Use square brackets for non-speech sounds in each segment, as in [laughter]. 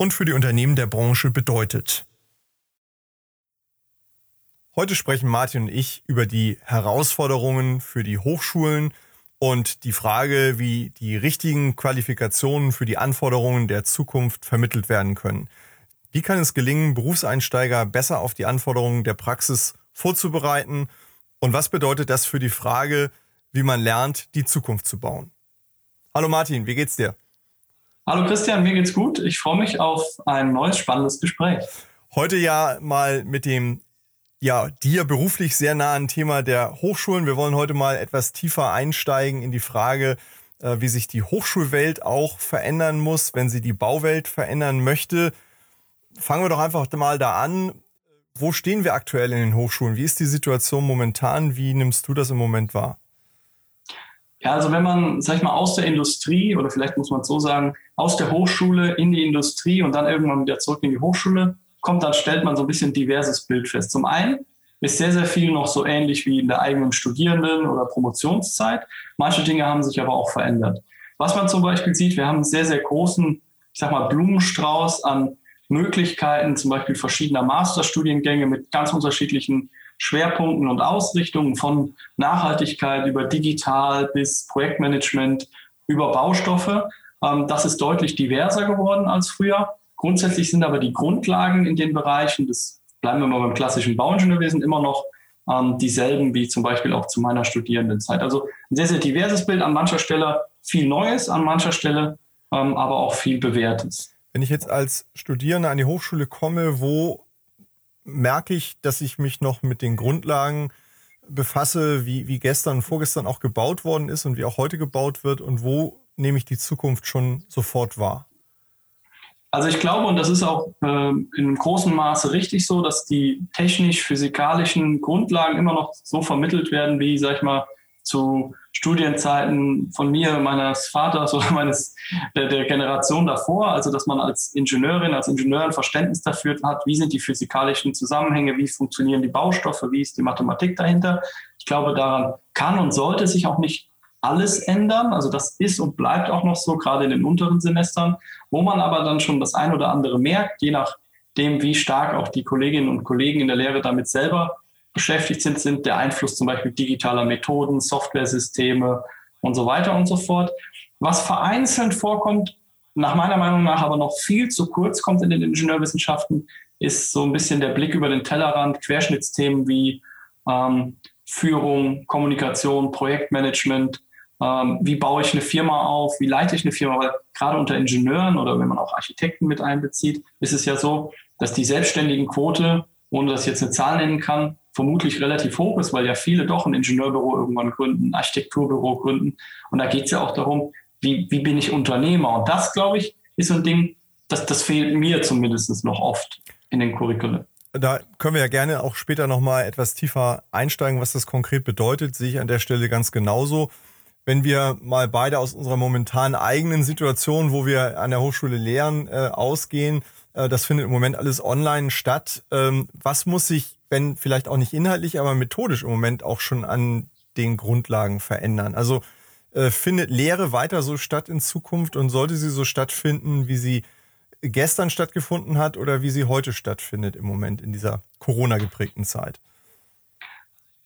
und für die Unternehmen der Branche bedeutet. Heute sprechen Martin und ich über die Herausforderungen für die Hochschulen und die Frage, wie die richtigen Qualifikationen für die Anforderungen der Zukunft vermittelt werden können. Wie kann es gelingen, Berufseinsteiger besser auf die Anforderungen der Praxis vorzubereiten? Und was bedeutet das für die Frage, wie man lernt, die Zukunft zu bauen? Hallo Martin, wie geht's dir? Hallo Christian, mir geht's gut. Ich freue mich auf ein neues spannendes Gespräch. Heute ja mal mit dem ja, dir beruflich sehr nahen Thema der Hochschulen. Wir wollen heute mal etwas tiefer einsteigen in die Frage, äh, wie sich die Hochschulwelt auch verändern muss, wenn sie die Bauwelt verändern möchte. Fangen wir doch einfach mal da an. Wo stehen wir aktuell in den Hochschulen? Wie ist die Situation momentan? Wie nimmst du das im Moment wahr? Ja, also wenn man, sag ich mal, aus der Industrie oder vielleicht muss man es so sagen, aus der Hochschule in die Industrie und dann irgendwann wieder zurück in die Hochschule kommt, dann stellt man so ein bisschen diverses Bild fest. Zum einen ist sehr, sehr viel noch so ähnlich wie in der eigenen Studierenden- oder Promotionszeit. Manche Dinge haben sich aber auch verändert. Was man zum Beispiel sieht, wir haben einen sehr, sehr großen, ich sag mal, Blumenstrauß an Möglichkeiten, zum Beispiel verschiedener Masterstudiengänge mit ganz unterschiedlichen Schwerpunkten und Ausrichtungen von Nachhaltigkeit über digital bis Projektmanagement über Baustoffe. Ähm, das ist deutlich diverser geworden als früher. Grundsätzlich sind aber die Grundlagen in den Bereichen, das bleiben wir mal beim klassischen Bauingenieurwesen, immer noch ähm, dieselben wie zum Beispiel auch zu meiner Studierendenzeit. Also ein sehr, sehr diverses Bild, an mancher Stelle viel Neues, an mancher Stelle ähm, aber auch viel Bewährtes. Wenn ich jetzt als Studierender an die Hochschule komme, wo merke ich, dass ich mich noch mit den Grundlagen befasse, wie, wie gestern und vorgestern auch gebaut worden ist und wie auch heute gebaut wird und wo nehme ich die Zukunft schon sofort wahr? Also ich glaube, und das ist auch äh, in großem Maße richtig so, dass die technisch-physikalischen Grundlagen immer noch so vermittelt werden, wie, sag ich mal, zu Studienzeiten von mir, meines Vaters [laughs] oder meines der, der, Generation davor, also dass man als Ingenieurin, als Ingenieur ein Verständnis dafür hat, wie sind die physikalischen Zusammenhänge, wie funktionieren die Baustoffe, wie ist die Mathematik dahinter. Ich glaube, daran kann und sollte sich auch nicht alles ändern. Also das ist und bleibt auch noch so, gerade in den unteren Semestern, wo man aber dann schon das ein oder andere merkt, je nachdem, wie stark auch die Kolleginnen und Kollegen in der Lehre damit selber beschäftigt sind, sind der Einfluss zum Beispiel digitaler Methoden, Softwaresysteme und so weiter und so fort. Was vereinzelt vorkommt, nach meiner Meinung nach aber noch viel zu kurz kommt in den Ingenieurwissenschaften, ist so ein bisschen der Blick über den Tellerrand, Querschnittsthemen wie ähm, Führung, Kommunikation, Projektmanagement, ähm, wie baue ich eine Firma auf, wie leite ich eine Firma, weil gerade unter Ingenieuren oder wenn man auch Architekten mit einbezieht, ist es ja so, dass die selbstständigen Quote, ohne dass ich jetzt eine Zahl nennen kann, vermutlich relativ hoch ist, weil ja viele doch ein Ingenieurbüro irgendwann gründen, ein Architekturbüro gründen. Und da geht es ja auch darum, wie, wie bin ich Unternehmer? Und das, glaube ich, ist so ein Ding, das, das fehlt mir zumindest noch oft in den Curriculum. Da können wir ja gerne auch später nochmal etwas tiefer einsteigen, was das konkret bedeutet, sehe ich an der Stelle ganz genauso. Wenn wir mal beide aus unserer momentanen eigenen Situation, wo wir an der Hochschule lehren, äh, ausgehen, äh, das findet im Moment alles online statt. Ähm, was muss sich wenn vielleicht auch nicht inhaltlich, aber methodisch im Moment auch schon an den Grundlagen verändern. Also äh, findet Lehre weiter so statt in Zukunft und sollte sie so stattfinden, wie sie gestern stattgefunden hat oder wie sie heute stattfindet im Moment in dieser Corona geprägten Zeit?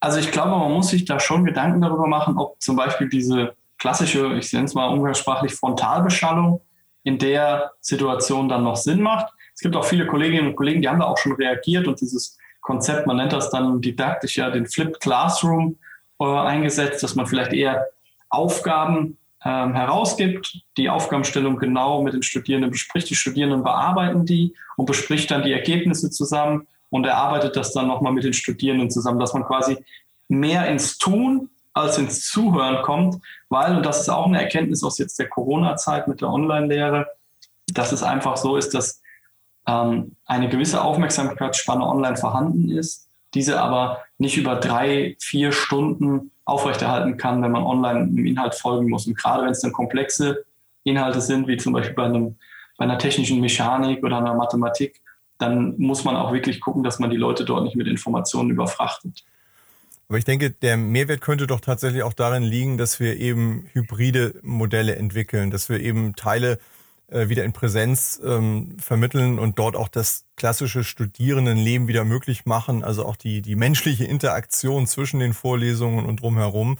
Also ich glaube, man muss sich da schon Gedanken darüber machen, ob zum Beispiel diese klassische, ich nenne es mal umgangssprachlich Frontalbeschallung in der Situation dann noch Sinn macht. Es gibt auch viele Kolleginnen und Kollegen, die haben da auch schon reagiert und dieses Konzept, man nennt das dann didaktisch ja den Flipped Classroom äh, eingesetzt, dass man vielleicht eher Aufgaben ähm, herausgibt, die Aufgabenstellung genau mit den Studierenden bespricht, die Studierenden bearbeiten die und bespricht dann die Ergebnisse zusammen und erarbeitet das dann nochmal mit den Studierenden zusammen, dass man quasi mehr ins Tun als ins Zuhören kommt, weil, und das ist auch eine Erkenntnis aus jetzt der Corona-Zeit mit der Online-Lehre, dass es einfach so ist, dass ähm, eine gewisse Aufmerksamkeitsspanne online vorhanden ist, diese aber nicht über drei, vier Stunden aufrechterhalten kann, wenn man online im Inhalt folgen muss. Und gerade wenn es dann komplexe Inhalte sind, wie zum Beispiel bei, einem, bei einer technischen Mechanik oder einer Mathematik, dann muss man auch wirklich gucken, dass man die Leute dort nicht mit Informationen überfrachtet. Aber ich denke, der Mehrwert könnte doch tatsächlich auch darin liegen, dass wir eben hybride Modelle entwickeln, dass wir eben Teile äh, wieder in Präsenz ähm, vermitteln und dort auch das klassische Studierendenleben wieder möglich machen, also auch die, die menschliche Interaktion zwischen den Vorlesungen und drumherum.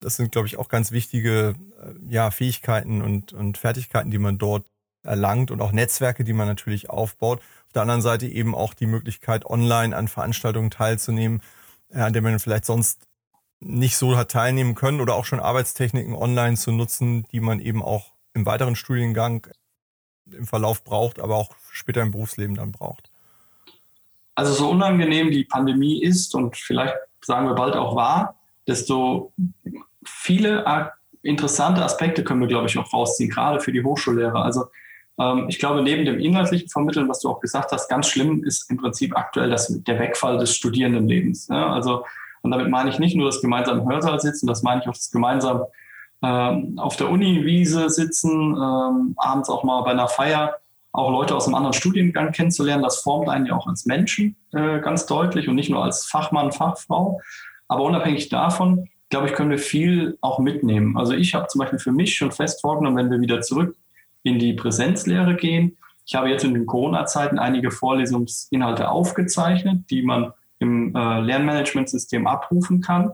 Das sind, glaube ich, auch ganz wichtige äh, ja, Fähigkeiten und, und Fertigkeiten, die man dort erlangt und auch Netzwerke, die man natürlich aufbaut. Auf der anderen Seite eben auch die Möglichkeit, online an Veranstaltungen teilzunehmen, äh, an denen man vielleicht sonst nicht so hat teilnehmen können oder auch schon Arbeitstechniken online zu nutzen, die man eben auch im weiteren Studiengang im Verlauf braucht, aber auch später im Berufsleben dann braucht. Also so unangenehm die Pandemie ist und vielleicht sagen wir bald auch war, desto viele interessante Aspekte können wir, glaube ich, auch rausziehen, gerade für die Hochschullehrer. Also ähm, ich glaube, neben dem inhaltlichen Vermitteln, was du auch gesagt hast, ganz schlimm ist im Prinzip aktuell das, der Wegfall des Studierendenlebens. Ja? Also, und damit meine ich nicht nur das gemeinsame Hörsaal sitzen, das meine ich auch das gemeinsame ähm, auf der Uni-Wiese sitzen, ähm, abends auch mal bei einer Feier, auch Leute aus einem anderen Studiengang kennenzulernen. Das formt einen ja auch als Menschen äh, ganz deutlich und nicht nur als Fachmann, Fachfrau. Aber unabhängig davon, glaube ich, können wir viel auch mitnehmen. Also ich habe zum Beispiel für mich schon fest vorgenommen, wenn wir wieder zurück in die Präsenzlehre gehen. Ich habe jetzt in den Corona-Zeiten einige Vorlesungsinhalte aufgezeichnet, die man im äh, Lernmanagementsystem abrufen kann.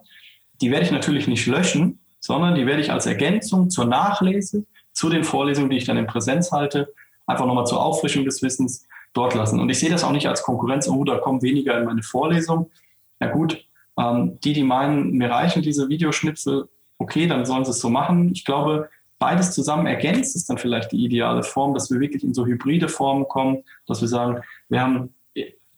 Die werde ich natürlich nicht löschen, sondern die werde ich als Ergänzung zur Nachlese zu den Vorlesungen, die ich dann in Präsenz halte, einfach nochmal zur Auffrischung des Wissens dort lassen. Und ich sehe das auch nicht als Konkurrenz, oh, da kommen weniger in meine Vorlesung. Ja gut, ähm, die, die meinen, mir reichen diese Videoschnipsel, okay, dann sollen sie es so machen. Ich glaube, beides zusammen ergänzt ist dann vielleicht die ideale Form, dass wir wirklich in so hybride Formen kommen, dass wir sagen, wir haben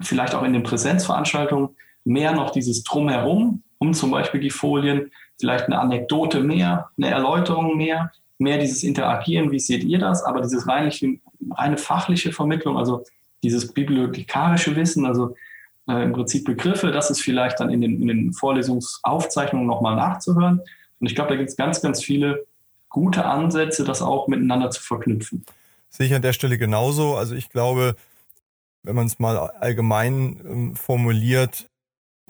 vielleicht auch in den Präsenzveranstaltungen mehr noch dieses Drumherum, um zum Beispiel die Folien, vielleicht eine Anekdote mehr, eine Erläuterung mehr, mehr dieses Interagieren, wie seht ihr das, aber dieses reinliche, reine fachliche Vermittlung, also dieses bibliothekarische Wissen, also äh, im Prinzip Begriffe, das ist vielleicht dann in den, in den Vorlesungsaufzeichnungen nochmal nachzuhören. Und ich glaube, da gibt es ganz, ganz viele gute Ansätze, das auch miteinander zu verknüpfen. Sehe ich an der Stelle genauso. Also ich glaube, wenn man es mal allgemein ähm, formuliert,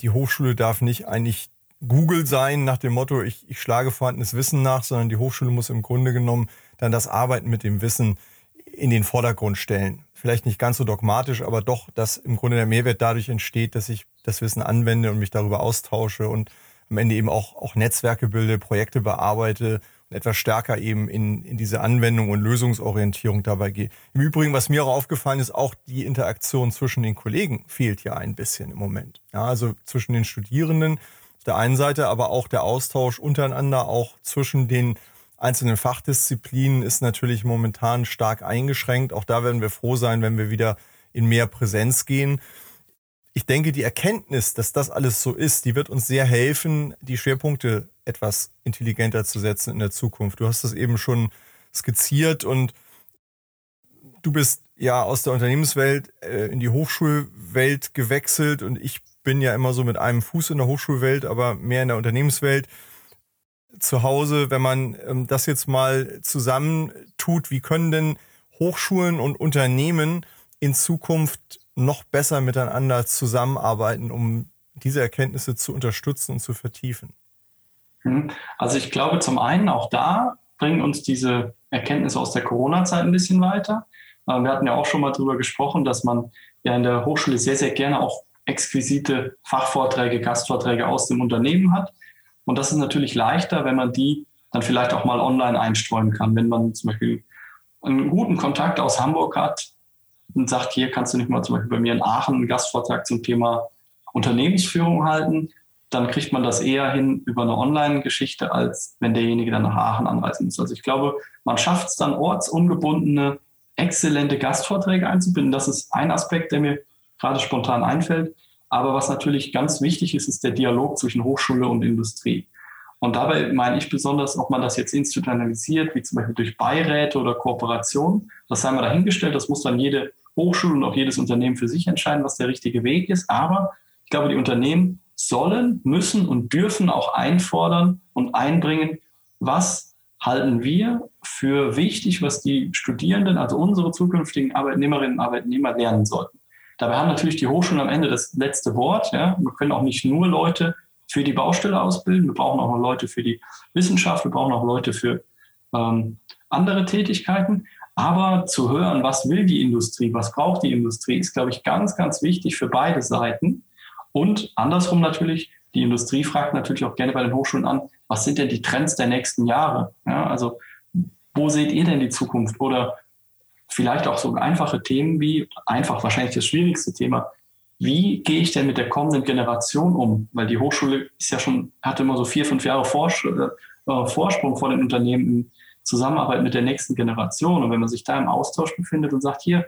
die Hochschule darf nicht eigentlich Google sein nach dem Motto, ich, ich schlage vorhandenes Wissen nach, sondern die Hochschule muss im Grunde genommen dann das Arbeiten mit dem Wissen in den Vordergrund stellen. Vielleicht nicht ganz so dogmatisch, aber doch, dass im Grunde der Mehrwert dadurch entsteht, dass ich das Wissen anwende und mich darüber austausche und am Ende eben auch, auch Netzwerke bilde, Projekte bearbeite etwas stärker eben in, in diese Anwendung und Lösungsorientierung dabei gehe. Im Übrigen, was mir auch aufgefallen ist, auch die Interaktion zwischen den Kollegen fehlt ja ein bisschen im Moment. Ja, also zwischen den Studierenden der einen Seite, aber auch der Austausch untereinander, auch zwischen den einzelnen Fachdisziplinen ist natürlich momentan stark eingeschränkt. Auch da werden wir froh sein, wenn wir wieder in mehr Präsenz gehen ich denke, die Erkenntnis, dass das alles so ist, die wird uns sehr helfen, die Schwerpunkte etwas intelligenter zu setzen in der Zukunft. Du hast das eben schon skizziert und du bist ja aus der Unternehmenswelt äh, in die Hochschulwelt gewechselt und ich bin ja immer so mit einem Fuß in der Hochschulwelt, aber mehr in der Unternehmenswelt zu Hause. Wenn man ähm, das jetzt mal zusammentut, wie können denn Hochschulen und Unternehmen in Zukunft noch besser miteinander zusammenarbeiten, um diese Erkenntnisse zu unterstützen und zu vertiefen? Hm. Also ich glaube, zum einen auch da bringen uns diese Erkenntnisse aus der Corona-Zeit ein bisschen weiter. Äh, wir hatten ja auch schon mal darüber gesprochen, dass man ja in der Hochschule sehr, sehr gerne auch exquisite Fachvorträge, Gastvorträge aus dem Unternehmen hat. Und das ist natürlich leichter, wenn man die dann vielleicht auch mal online einstreuen kann. Wenn man zum Beispiel einen guten Kontakt aus Hamburg hat, und sagt, hier kannst du nicht mal zum Beispiel bei mir in Aachen einen Gastvortrag zum Thema Unternehmensführung halten, dann kriegt man das eher hin über eine Online-Geschichte, als wenn derjenige dann nach Aachen anreisen muss. Also ich glaube, man schafft es dann ortsungebundene, exzellente Gastvorträge einzubinden. Das ist ein Aspekt, der mir gerade spontan einfällt. Aber was natürlich ganz wichtig ist, ist der Dialog zwischen Hochschule und Industrie. Und dabei meine ich besonders, ob man das jetzt institutionalisiert, wie zum Beispiel durch Beiräte oder Kooperationen. Das sei mal dahingestellt, das muss dann jede Hochschule und auch jedes Unternehmen für sich entscheiden, was der richtige Weg ist. Aber ich glaube, die Unternehmen sollen, müssen und dürfen auch einfordern und einbringen, was halten wir für wichtig, was die Studierenden, also unsere zukünftigen Arbeitnehmerinnen und Arbeitnehmer lernen sollten. Dabei haben natürlich die Hochschulen am Ende das letzte Wort. Ja. Wir können auch nicht nur Leute für die Baustelle ausbilden, wir brauchen auch noch Leute für die Wissenschaft, wir brauchen auch Leute für ähm, andere Tätigkeiten. Aber zu hören, was will die Industrie, was braucht die Industrie, ist, glaube ich, ganz, ganz wichtig für beide Seiten. Und andersrum natürlich, die Industrie fragt natürlich auch gerne bei den Hochschulen an, was sind denn die Trends der nächsten Jahre? Ja, also wo seht ihr denn die Zukunft? Oder vielleicht auch so einfache Themen wie, einfach wahrscheinlich das schwierigste Thema, wie gehe ich denn mit der kommenden Generation um? Weil die Hochschule ist ja schon, hatte immer so vier, fünf Jahre Vors äh, Vorsprung vor den Unternehmen in Zusammenarbeit mit der nächsten Generation. Und wenn man sich da im Austausch befindet und sagt, hier,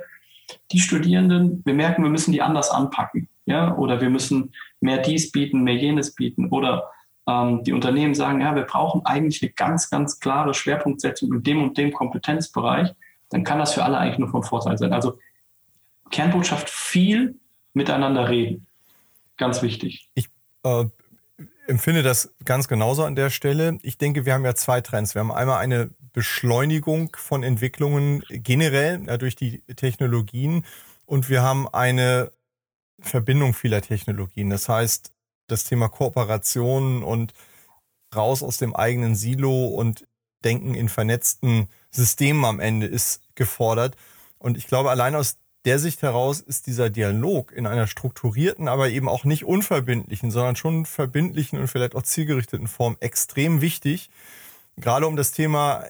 die Studierenden, wir merken, wir müssen die anders anpacken. Ja? Oder wir müssen mehr dies bieten, mehr jenes bieten. Oder ähm, die Unternehmen sagen, ja, wir brauchen eigentlich eine ganz, ganz klare Schwerpunktsetzung in dem und dem Kompetenzbereich, dann kann das für alle eigentlich nur von Vorteil sein. Also Kernbotschaft viel miteinander reden. Ganz wichtig. Ich äh, empfinde das ganz genauso an der Stelle. Ich denke, wir haben ja zwei Trends. Wir haben einmal eine Beschleunigung von Entwicklungen generell ja, durch die Technologien und wir haben eine Verbindung vieler Technologien. Das heißt, das Thema Kooperation und raus aus dem eigenen Silo und Denken in vernetzten Systemen am Ende ist gefordert. Und ich glaube, allein aus der Sicht heraus ist dieser Dialog in einer strukturierten, aber eben auch nicht unverbindlichen, sondern schon verbindlichen und vielleicht auch zielgerichteten Form extrem wichtig. Gerade um das Thema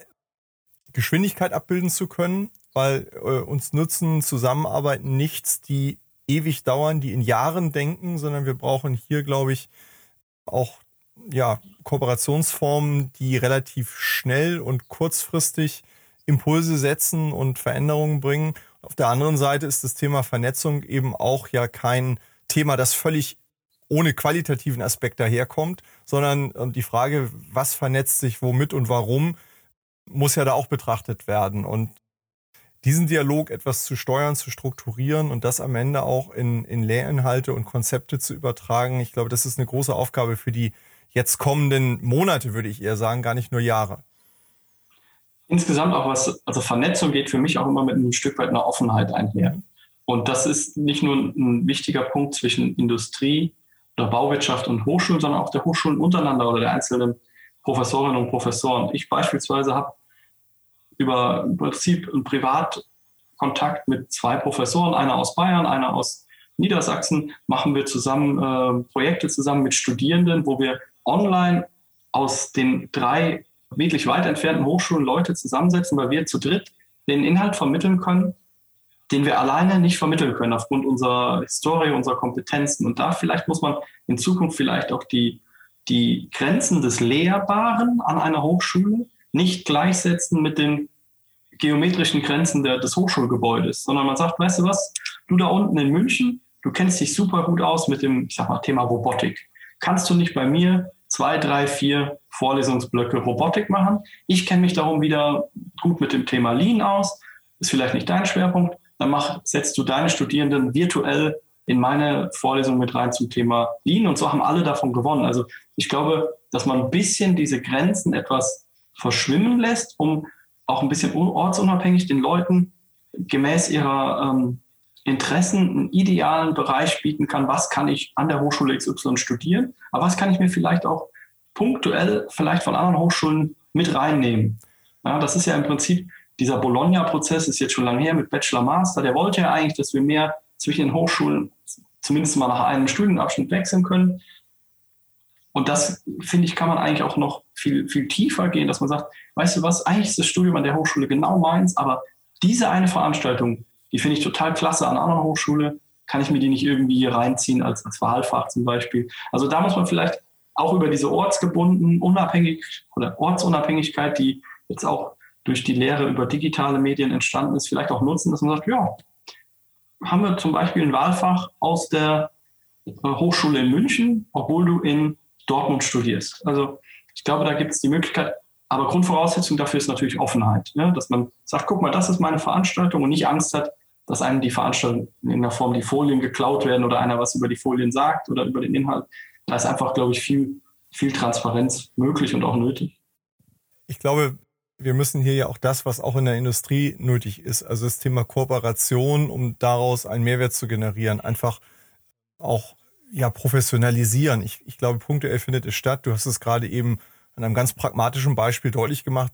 Geschwindigkeit abbilden zu können, weil äh, uns nutzen Zusammenarbeiten nichts, die ewig dauern, die in Jahren denken, sondern wir brauchen hier, glaube ich, auch ja, Kooperationsformen, die relativ schnell und kurzfristig Impulse setzen und Veränderungen bringen auf der anderen Seite ist das Thema Vernetzung eben auch ja kein Thema, das völlig ohne qualitativen Aspekt daherkommt, sondern ähm, die Frage, was vernetzt sich womit und warum, muss ja da auch betrachtet werden. Und diesen Dialog etwas zu steuern, zu strukturieren und das am Ende auch in, in Lehrinhalte und Konzepte zu übertragen, ich glaube, das ist eine große Aufgabe für die jetzt kommenden Monate, würde ich eher sagen, gar nicht nur Jahre insgesamt auch was, also Vernetzung geht für mich auch immer mit einem Stück weit einer Offenheit einher. Und das ist nicht nur ein wichtiger Punkt zwischen Industrie oder Bauwirtschaft und Hochschulen, sondern auch der Hochschulen untereinander oder der einzelnen Professorinnen und Professoren. Ich beispielsweise habe über im Prinzip einen Privatkontakt mit zwei Professoren, einer aus Bayern, einer aus Niedersachsen, machen wir zusammen äh, Projekte zusammen mit Studierenden, wo wir online aus den drei wirklich weit entfernten Hochschulen Leute zusammensetzen, weil wir zu dritt den Inhalt vermitteln können, den wir alleine nicht vermitteln können aufgrund unserer Historie, unserer Kompetenzen. Und da vielleicht muss man in Zukunft vielleicht auch die, die Grenzen des Lehrbaren an einer Hochschule nicht gleichsetzen mit den geometrischen Grenzen der, des Hochschulgebäudes, sondern man sagt, weißt du was, du da unten in München, du kennst dich super gut aus mit dem, ich sag mal, Thema Robotik. Kannst du nicht bei mir zwei, drei, vier Vorlesungsblöcke Robotik machen. Ich kenne mich darum wieder gut mit dem Thema Lean aus. Ist vielleicht nicht dein Schwerpunkt. Dann mach, setzt du deine Studierenden virtuell in meine Vorlesung mit rein zum Thema Lean und so haben alle davon gewonnen. Also ich glaube, dass man ein bisschen diese Grenzen etwas verschwimmen lässt, um auch ein bisschen ortsunabhängig den Leuten gemäß ihrer ähm, Interessen einen idealen Bereich bieten kann, was kann ich an der Hochschule XY studieren, aber was kann ich mir vielleicht auch punktuell vielleicht von anderen Hochschulen mit reinnehmen. Ja, das ist ja im Prinzip, dieser Bologna-Prozess ist jetzt schon lange her mit Bachelor Master, der wollte ja eigentlich, dass wir mehr zwischen den Hochschulen zumindest mal nach einem Studienabschnitt wechseln können. Und das, finde ich, kann man eigentlich auch noch viel, viel tiefer gehen, dass man sagt, weißt du was, eigentlich ist das Studium an der Hochschule genau meins, aber diese eine Veranstaltung, die finde ich total klasse an anderen Hochschule. Kann ich mir die nicht irgendwie hier reinziehen als, als Wahlfach zum Beispiel? Also da muss man vielleicht auch über diese ortsgebunden, unabhängig oder Ortsunabhängigkeit, die jetzt auch durch die Lehre über digitale Medien entstanden ist, vielleicht auch nutzen, dass man sagt, ja, haben wir zum Beispiel ein Wahlfach aus der äh, Hochschule in München, obwohl du in Dortmund studierst. Also ich glaube, da gibt es die Möglichkeit, aber Grundvoraussetzung dafür ist natürlich Offenheit, ne? dass man sagt, guck mal, das ist meine Veranstaltung und nicht Angst hat, dass einem die Veranstaltung in der Form die Folien geklaut werden oder einer was über die Folien sagt oder über den Inhalt. Da ist einfach, glaube ich, viel, viel Transparenz möglich und auch nötig. Ich glaube, wir müssen hier ja auch das, was auch in der Industrie nötig ist, also das Thema Kooperation, um daraus einen Mehrwert zu generieren, einfach auch ja professionalisieren. Ich, ich glaube, punktuell findet es statt. Du hast es gerade eben an einem ganz pragmatischen Beispiel deutlich gemacht.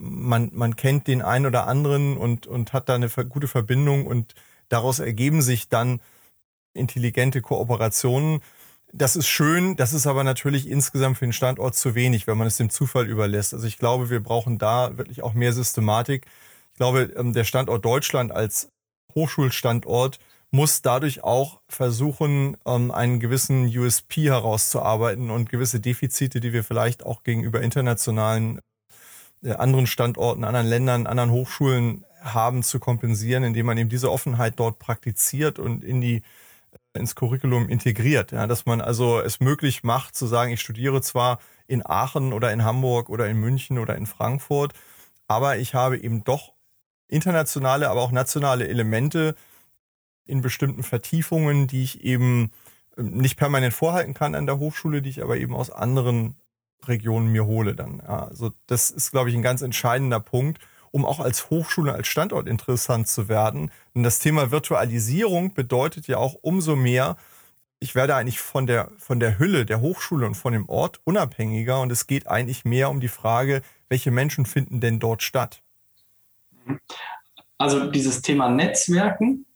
Man, man kennt den einen oder anderen und, und hat da eine gute Verbindung und daraus ergeben sich dann intelligente Kooperationen. Das ist schön, das ist aber natürlich insgesamt für den Standort zu wenig, wenn man es dem Zufall überlässt. Also ich glaube, wir brauchen da wirklich auch mehr Systematik. Ich glaube, ähm, der Standort Deutschland als Hochschulstandort muss dadurch auch versuchen, ähm, einen gewissen USP herauszuarbeiten und gewisse Defizite, die wir vielleicht auch gegenüber internationalen anderen Standorten, anderen Ländern, anderen Hochschulen haben, zu kompensieren, indem man eben diese Offenheit dort praktiziert und in die äh, ins Curriculum integriert. Ja, dass man also es möglich macht, zu sagen, ich studiere zwar in Aachen oder in Hamburg oder in München oder in Frankfurt, aber ich habe eben doch internationale, aber auch nationale Elemente, in bestimmten Vertiefungen, die ich eben ähm, nicht permanent vorhalten kann an der Hochschule, die ich aber eben aus anderen Regionen mir hole dann. Also das ist, glaube ich, ein ganz entscheidender Punkt, um auch als Hochschule, als Standort interessant zu werden. Denn das Thema Virtualisierung bedeutet ja auch umso mehr, ich werde eigentlich von der, von der Hülle der Hochschule und von dem Ort unabhängiger und es geht eigentlich mehr um die Frage, welche Menschen finden denn dort statt? Also dieses Thema Netzwerken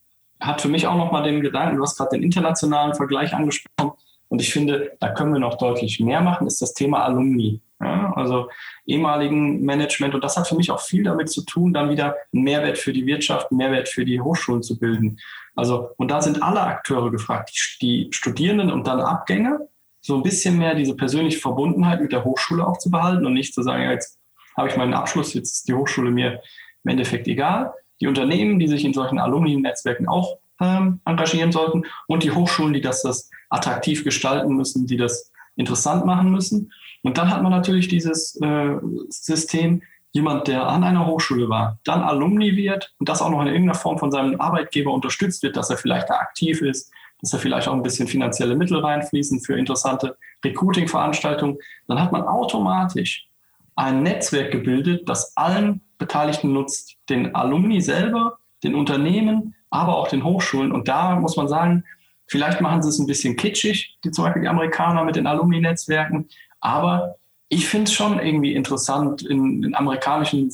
hat für mich auch nochmal den Gedanken, du hast gerade den internationalen Vergleich angesprochen und ich finde, da können wir noch deutlich mehr machen, ist das Thema Alumni. Ja, also ehemaligen Management und das hat für mich auch viel damit zu tun, dann wieder einen Mehrwert für die Wirtschaft, einen Mehrwert für die Hochschulen zu bilden. Also und da sind alle Akteure gefragt, die, die Studierenden und dann Abgänger, so ein bisschen mehr diese persönliche Verbundenheit mit der Hochschule auch zu behalten und nicht zu sagen, ja, jetzt habe ich meinen Abschluss, jetzt ist die Hochschule mir im Endeffekt egal, die Unternehmen, die sich in solchen Alumni-Netzwerken auch ähm, engagieren sollten und die Hochschulen, die das, das attraktiv gestalten müssen, die das interessant machen müssen. Und dann hat man natürlich dieses äh, System, jemand, der an einer Hochschule war, dann Alumni wird und das auch noch in irgendeiner Form von seinem Arbeitgeber unterstützt wird, dass er vielleicht da aktiv ist, dass er vielleicht auch ein bisschen finanzielle Mittel reinfließen für interessante Recruiting-Veranstaltungen, dann hat man automatisch ein Netzwerk gebildet, das allen Beteiligten nutzt, den Alumni selber, den Unternehmen, aber auch den Hochschulen. Und da muss man sagen, vielleicht machen sie es ein bisschen kitschig, die zum Beispiel die Amerikaner mit den Alumni-Netzwerken, aber ich finde es schon irgendwie interessant, in, in, amerikanischen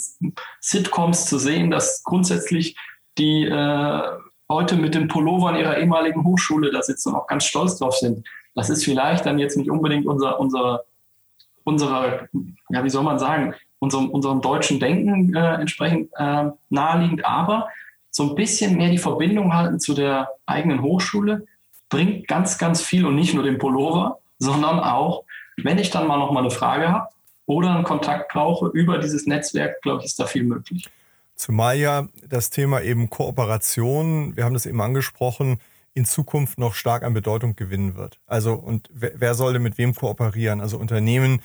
Sitcoms zu sehen, dass grundsätzlich die äh, Leute mit den Pullovern ihrer ehemaligen Hochschule da sitzen und auch ganz stolz drauf sind. Das ist vielleicht dann jetzt nicht unbedingt unser, unser, unsere, ja, wie soll man sagen, unserem, unserem deutschen Denken äh, entsprechend äh, naheliegend, aber so ein bisschen mehr die Verbindung halten zu der eigenen Hochschule bringt ganz, ganz viel und nicht nur den Pullover, sondern auch, wenn ich dann mal noch mal eine Frage habe oder einen Kontakt brauche über dieses Netzwerk, glaube ich, ist da viel möglich. Zumal ja das Thema eben Kooperation, wir haben das eben angesprochen, in Zukunft noch stark an Bedeutung gewinnen wird. Also und wer, wer soll denn mit wem kooperieren? Also Unternehmen,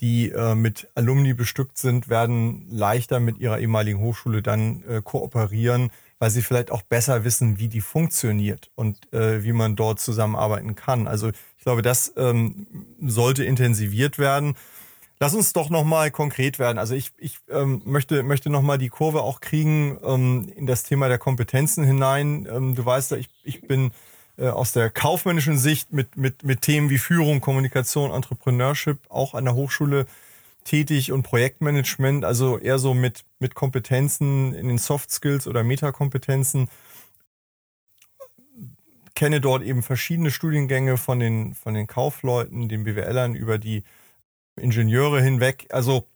die äh, mit Alumni bestückt sind, werden leichter mit ihrer ehemaligen Hochschule dann äh, kooperieren, weil sie vielleicht auch besser wissen, wie die funktioniert und äh, wie man dort zusammenarbeiten kann. Also ich glaube, das ähm, sollte intensiviert werden. Lass uns doch nochmal konkret werden. Also ich, ich ähm, möchte, möchte nochmal die Kurve auch kriegen ähm, in das Thema der Kompetenzen hinein. Ähm, du weißt ja, ich, ich bin äh, aus der kaufmännischen Sicht mit, mit, mit Themen wie Führung, Kommunikation, Entrepreneurship auch an der Hochschule tätig und Projektmanagement, also eher so mit, mit Kompetenzen in den Soft Skills oder Metakompetenzen. Kenne dort eben verschiedene Studiengänge von den, von den Kaufleuten, den BWLern über die Ingenieure hinweg, also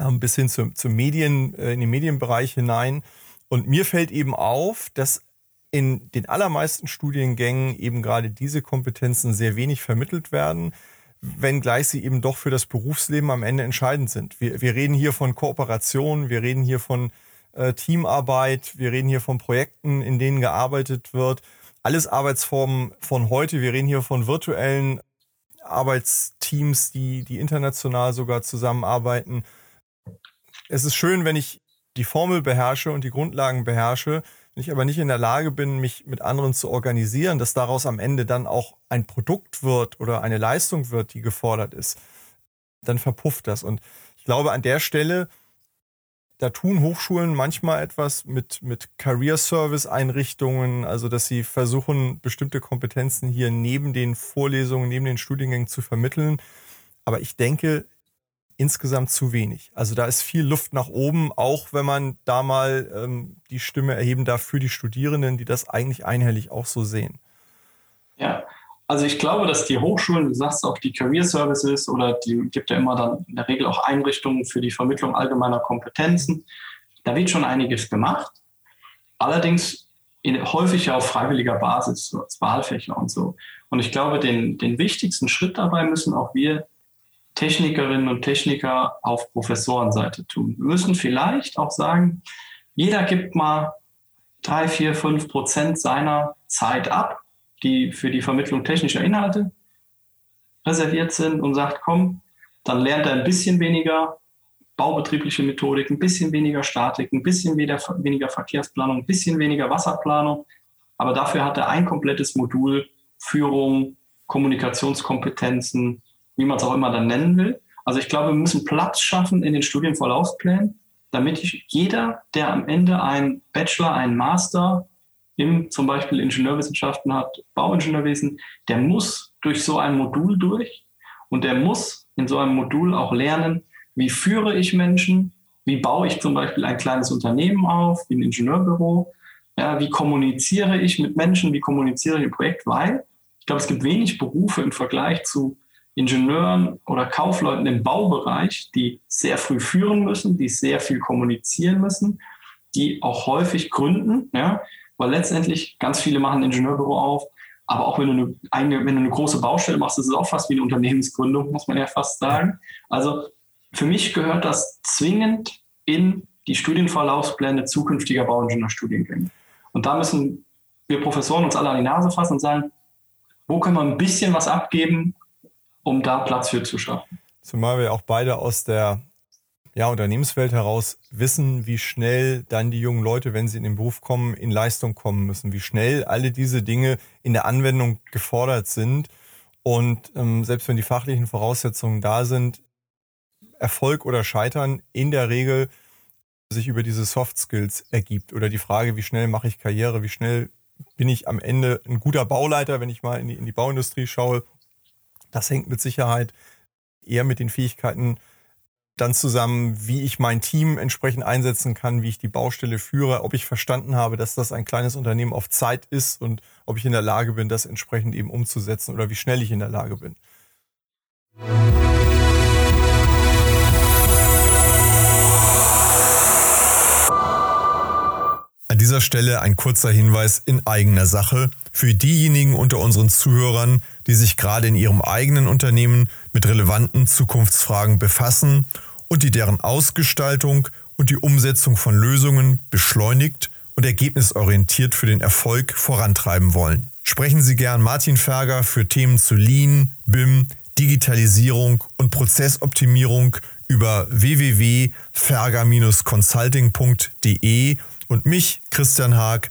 ähm, bis hin zu, zu Medien, äh, in den Medienbereich hinein. Und mir fällt eben auf, dass in den allermeisten Studiengängen eben gerade diese Kompetenzen sehr wenig vermittelt werden, wenngleich sie eben doch für das Berufsleben am Ende entscheidend sind. Wir, wir reden hier von Kooperation, wir reden hier von äh, Teamarbeit, wir reden hier von Projekten, in denen gearbeitet wird. Alles Arbeitsformen von heute. Wir reden hier von virtuellen Arbeitsteams, die, die international sogar zusammenarbeiten. Es ist schön, wenn ich die Formel beherrsche und die Grundlagen beherrsche, Wenn ich aber nicht in der Lage bin, mich mit anderen zu organisieren, dass daraus am Ende dann auch ein Produkt wird oder eine Leistung wird, die gefordert ist, dann verpufft das. Und ich glaube, an der Stelle, da tun Hochschulen manchmal etwas mit, mit Career Service Einrichtungen, also dass sie versuchen, bestimmte Kompetenzen hier neben den Vorlesungen, neben den Studiengängen zu vermitteln. Aber ich denke, insgesamt zu wenig. Also da ist viel Luft nach oben, auch wenn man da mal ähm, die Stimme erheben darf für die Studierenden, die das eigentlich einhellig auch so sehen. Ja, also ich glaube, dass die Hochschulen, du sagst auch die Career Services oder die gibt ja immer dann in der Regel auch Einrichtungen für die Vermittlung allgemeiner Kompetenzen. Da wird schon einiges gemacht. Allerdings in, häufig auf freiwilliger Basis, so als Wahlfächer und so. Und ich glaube, den, den wichtigsten Schritt dabei müssen auch wir Technikerinnen und Techniker auf Professorenseite tun. Wir müssen vielleicht auch sagen, jeder gibt mal drei, vier, fünf Prozent seiner Zeit ab, die für die Vermittlung technischer Inhalte reserviert sind und sagt, komm, dann lernt er ein bisschen weniger baubetriebliche Methodik, ein bisschen weniger Statik, ein bisschen weniger Verkehrsplanung, ein bisschen weniger Wasserplanung. Aber dafür hat er ein komplettes Modul Führung, Kommunikationskompetenzen, wie man es auch immer dann nennen will. Also ich glaube, wir müssen Platz schaffen in den Studienverlaufsplänen, damit jeder, der am Ende einen Bachelor, einen Master im zum Beispiel Ingenieurwissenschaften hat, Bauingenieurwesen, der muss durch so ein Modul durch und der muss in so einem Modul auch lernen, wie führe ich Menschen, wie baue ich zum Beispiel ein kleines Unternehmen auf, wie ein Ingenieurbüro, ja, wie kommuniziere ich mit Menschen, wie kommuniziere ich im Projekt, weil ich glaube, es gibt wenig Berufe im Vergleich zu Ingenieuren oder Kaufleuten im Baubereich, die sehr früh führen müssen, die sehr viel kommunizieren müssen, die auch häufig gründen, ja, weil letztendlich ganz viele machen ein Ingenieurbüro auf, aber auch wenn du eine, eigene, wenn du eine große Baustelle machst, ist es auch fast wie eine Unternehmensgründung, muss man ja fast sagen. Also für mich gehört das zwingend in die Studienverlaufspläne zukünftiger Bauingenieurstudiengänge. Und da müssen wir Professoren uns alle an die Nase fassen und sagen, wo können wir ein bisschen was abgeben, um da Platz für zu schaffen. Zumal wir auch beide aus der ja, Unternehmenswelt heraus wissen, wie schnell dann die jungen Leute, wenn sie in den Beruf kommen, in Leistung kommen müssen, wie schnell alle diese Dinge in der Anwendung gefordert sind. Und ähm, selbst wenn die fachlichen Voraussetzungen da sind, Erfolg oder Scheitern in der Regel sich über diese Soft Skills ergibt. Oder die Frage, wie schnell mache ich Karriere, wie schnell bin ich am Ende ein guter Bauleiter, wenn ich mal in die, in die Bauindustrie schaue, das hängt mit Sicherheit eher mit den Fähigkeiten dann zusammen, wie ich mein Team entsprechend einsetzen kann, wie ich die Baustelle führe, ob ich verstanden habe, dass das ein kleines Unternehmen auf Zeit ist und ob ich in der Lage bin, das entsprechend eben umzusetzen oder wie schnell ich in der Lage bin. An dieser Stelle ein kurzer Hinweis in eigener Sache für diejenigen unter unseren Zuhörern, die sich gerade in ihrem eigenen Unternehmen mit relevanten Zukunftsfragen befassen und die deren Ausgestaltung und die Umsetzung von Lösungen beschleunigt und ergebnisorientiert für den Erfolg vorantreiben wollen. Sprechen Sie gern Martin Ferger für Themen zu Lean, BIM, Digitalisierung und Prozessoptimierung über www.ferger-consulting.de und mich, Christian Haag,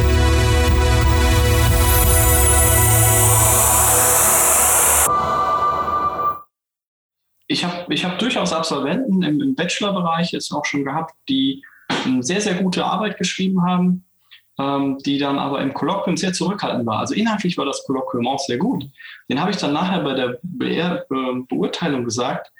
Ich habe ich hab durchaus Absolventen im, im Bachelorbereich jetzt auch schon gehabt, die eine sehr, sehr gute Arbeit geschrieben haben, ähm, die dann aber im Kolloquium sehr zurückhaltend war. Also inhaltlich war das Kolloquium auch sehr gut. Den habe ich dann nachher bei der Be Be Beurteilung gesagt,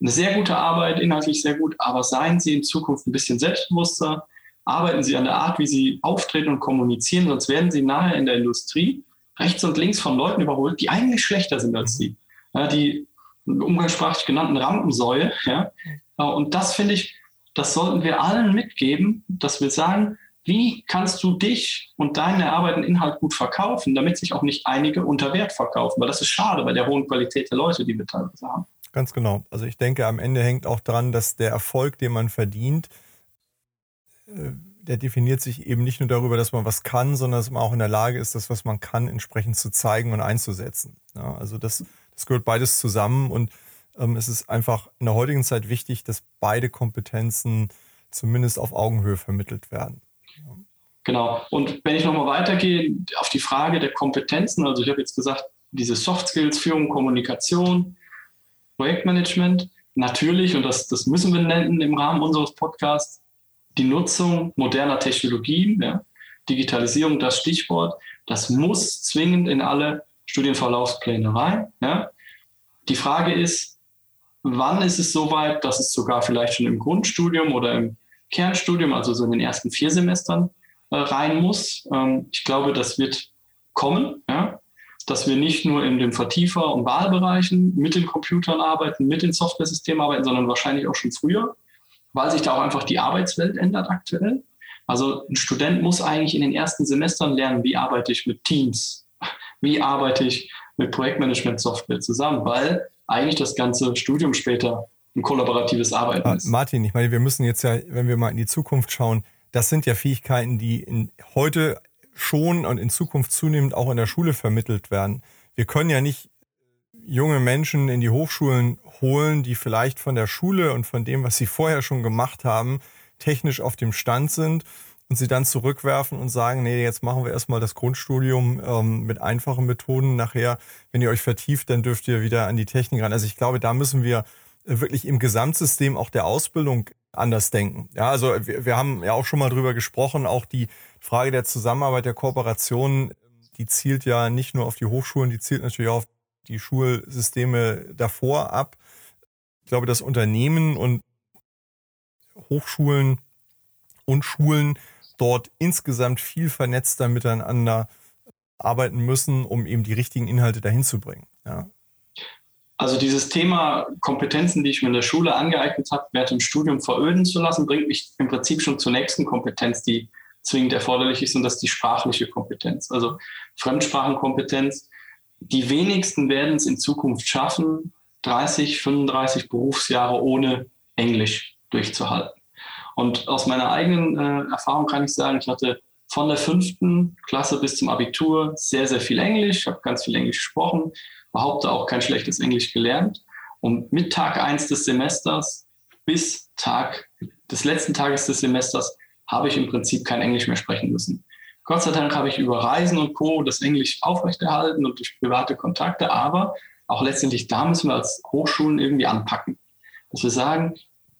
eine sehr gute Arbeit, inhaltlich sehr gut, aber seien Sie in Zukunft ein bisschen selbstbewusster, arbeiten Sie an der Art, wie Sie auftreten und kommunizieren, sonst werden Sie nachher in der Industrie rechts und links von Leuten überholt, die eigentlich schlechter sind als Sie. Ja, die umgangssprachlich genannten Rampensäue. Ja? Und das finde ich, das sollten wir allen mitgeben, dass wir sagen, wie kannst du dich und deinen erarbeiteten Inhalt gut verkaufen, damit sich auch nicht einige unter Wert verkaufen, weil das ist schade bei der hohen Qualität der Leute, die wir teilweise haben. Ganz genau. Also ich denke, am Ende hängt auch daran, dass der Erfolg, den man verdient, äh, der definiert sich eben nicht nur darüber, dass man was kann, sondern dass man auch in der Lage ist, das, was man kann, entsprechend zu zeigen und einzusetzen. Ja, also das, das gehört beides zusammen und ähm, es ist einfach in der heutigen Zeit wichtig, dass beide Kompetenzen zumindest auf Augenhöhe vermittelt werden. Genau. Und wenn ich nochmal weitergehe auf die Frage der Kompetenzen, also ich habe jetzt gesagt, diese Soft Skills, Führung, Kommunikation, Projektmanagement, natürlich, und das, das müssen wir nennen im Rahmen unseres Podcasts, die Nutzung moderner Technologien, ja, Digitalisierung, das Stichwort, das muss zwingend in alle Studienverlaufspläne rein. Ja. Die Frage ist, wann ist es soweit, dass es sogar vielleicht schon im Grundstudium oder im Kernstudium, also so in den ersten vier Semestern, äh, rein muss. Ähm, ich glaube, das wird kommen, ja? dass wir nicht nur in den Vertiefer- und Wahlbereichen mit den Computern arbeiten, mit den Softwaresystemen arbeiten, sondern wahrscheinlich auch schon früher, weil sich da auch einfach die Arbeitswelt ändert aktuell. Also ein Student muss eigentlich in den ersten Semestern lernen, wie arbeite ich mit Teams, wie arbeite ich mit Projektmanagement-Software zusammen, weil eigentlich das ganze Studium später ein kollaboratives Arbeiten ist. Martin, ich meine, wir müssen jetzt ja, wenn wir mal in die Zukunft schauen, das sind ja Fähigkeiten, die in, heute schon und in Zukunft zunehmend auch in der Schule vermittelt werden. Wir können ja nicht junge Menschen in die Hochschulen holen, die vielleicht von der Schule und von dem, was sie vorher schon gemacht haben, technisch auf dem Stand sind und sie dann zurückwerfen und sagen, nee, jetzt machen wir erstmal das Grundstudium ähm, mit einfachen Methoden. Nachher, wenn ihr euch vertieft, dann dürft ihr wieder an die Technik ran. Also ich glaube, da müssen wir wirklich im Gesamtsystem auch der Ausbildung anders denken. Ja, also wir, wir haben ja auch schon mal drüber gesprochen, auch die Frage der Zusammenarbeit, der Kooperation, die zielt ja nicht nur auf die Hochschulen, die zielt natürlich auch auf die Schulsysteme davor ab. Ich glaube, dass Unternehmen und Hochschulen und Schulen dort insgesamt viel vernetzter miteinander arbeiten müssen, um eben die richtigen Inhalte dahin zu bringen. Ja. Also dieses Thema Kompetenzen, die ich mir in der Schule angeeignet habe, während dem Studium veröden zu lassen, bringt mich im Prinzip schon zur nächsten Kompetenz, die zwingend erforderlich ist, und das ist die sprachliche Kompetenz. Also Fremdsprachenkompetenz. Die wenigsten werden es in Zukunft schaffen, 30, 35 Berufsjahre ohne Englisch durchzuhalten. Und aus meiner eigenen äh, Erfahrung kann ich sagen, ich hatte von der fünften Klasse bis zum Abitur sehr, sehr viel Englisch, habe ganz viel Englisch gesprochen, behaupte auch kein schlechtes Englisch gelernt. Und mit Tag 1 des Semesters bis Tag des letzten Tages des Semesters habe ich im Prinzip kein Englisch mehr sprechen müssen. Gott sei Dank habe ich über Reisen und Co. das Englisch aufrechterhalten und durch private Kontakte, aber auch letztendlich da müssen wir als Hochschulen irgendwie anpacken. Dass wir sagen,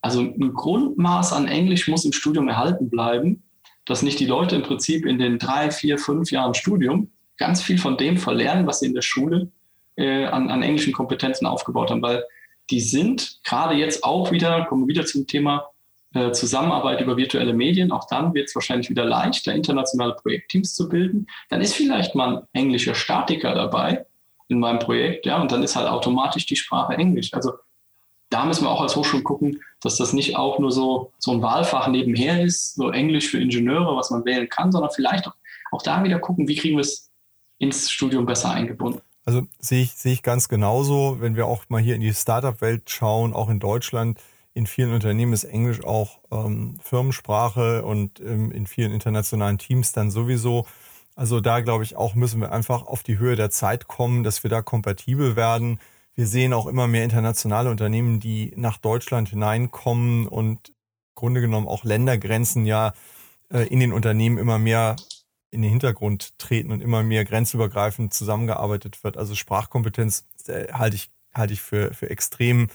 also ein Grundmaß an Englisch muss im Studium erhalten bleiben, dass nicht die Leute im Prinzip in den drei, vier, fünf Jahren Studium ganz viel von dem verlernen, was sie in der Schule äh, an, an englischen Kompetenzen aufgebaut haben, weil die sind gerade jetzt auch wieder, kommen wir wieder zum Thema äh, Zusammenarbeit über virtuelle Medien, auch dann wird es wahrscheinlich wieder leichter, internationale Projektteams zu bilden. Dann ist vielleicht mal ein englischer Statiker dabei in meinem Projekt, ja, und dann ist halt automatisch die Sprache Englisch. Also da müssen wir auch als Hochschule gucken, dass das nicht auch nur so, so ein Wahlfach nebenher ist, so Englisch für Ingenieure, was man wählen kann, sondern vielleicht auch, auch da wieder gucken, wie kriegen wir es ins Studium besser eingebunden. Also sehe ich, sehe ich ganz genauso, wenn wir auch mal hier in die Startup-Welt schauen, auch in Deutschland, in vielen Unternehmen ist Englisch auch ähm, Firmensprache und ähm, in vielen internationalen Teams dann sowieso. Also da glaube ich auch, müssen wir einfach auf die Höhe der Zeit kommen, dass wir da kompatibel werden. Wir sehen auch immer mehr internationale Unternehmen, die nach Deutschland hineinkommen und im Grunde genommen auch Ländergrenzen ja äh, in den Unternehmen immer mehr in den Hintergrund treten und immer mehr grenzübergreifend zusammengearbeitet wird. Also Sprachkompetenz äh, halte ich, halte ich für, für extrem